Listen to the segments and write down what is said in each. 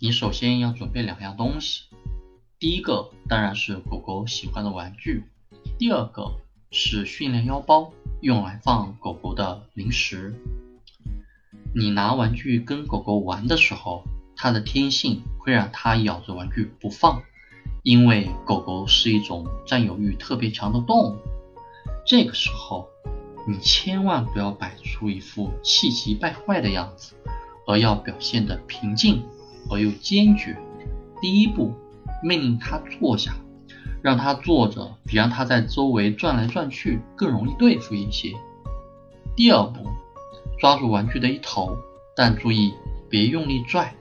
你首先要准备两样东西，第一个当然是狗狗喜欢的玩具，第二个是训练腰包，用来放狗狗的零食。你拿玩具跟狗狗玩的时候，它的天性会让它咬着玩具不放，因为狗狗是一种占有欲特别强的动物。这个时候，你千万不要摆出一副气急败坏的样子，而要表现得平静而又坚决。第一步，命令它坐下，让它坐着比让它在周围转来转去更容易对付一些。第二步。抓住玩具的一头，但注意别用力拽。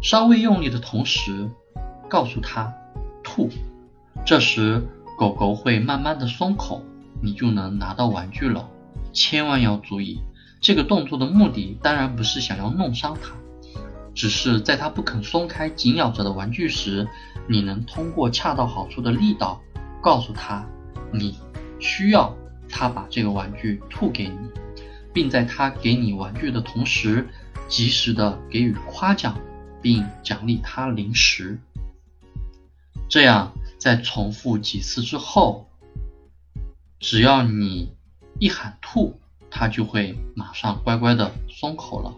稍微用力的同时，告诉他吐。这时狗狗会慢慢的松口，你就能拿到玩具了。千万要注意，这个动作的目的当然不是想要弄伤它，只是在它不肯松开紧咬着的玩具时，你能通过恰到好处的力道，告诉他你需要它把这个玩具吐给你。并在他给你玩具的同时，及时的给予夸奖，并奖励他零食。这样在重复几次之后，只要你一喊吐，它就会马上乖乖的松口了。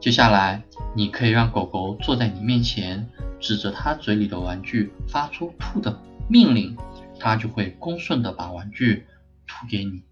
接下来，你可以让狗狗坐在你面前，指着它嘴里的玩具发出吐的命令，它就会恭顺的把玩具吐给你。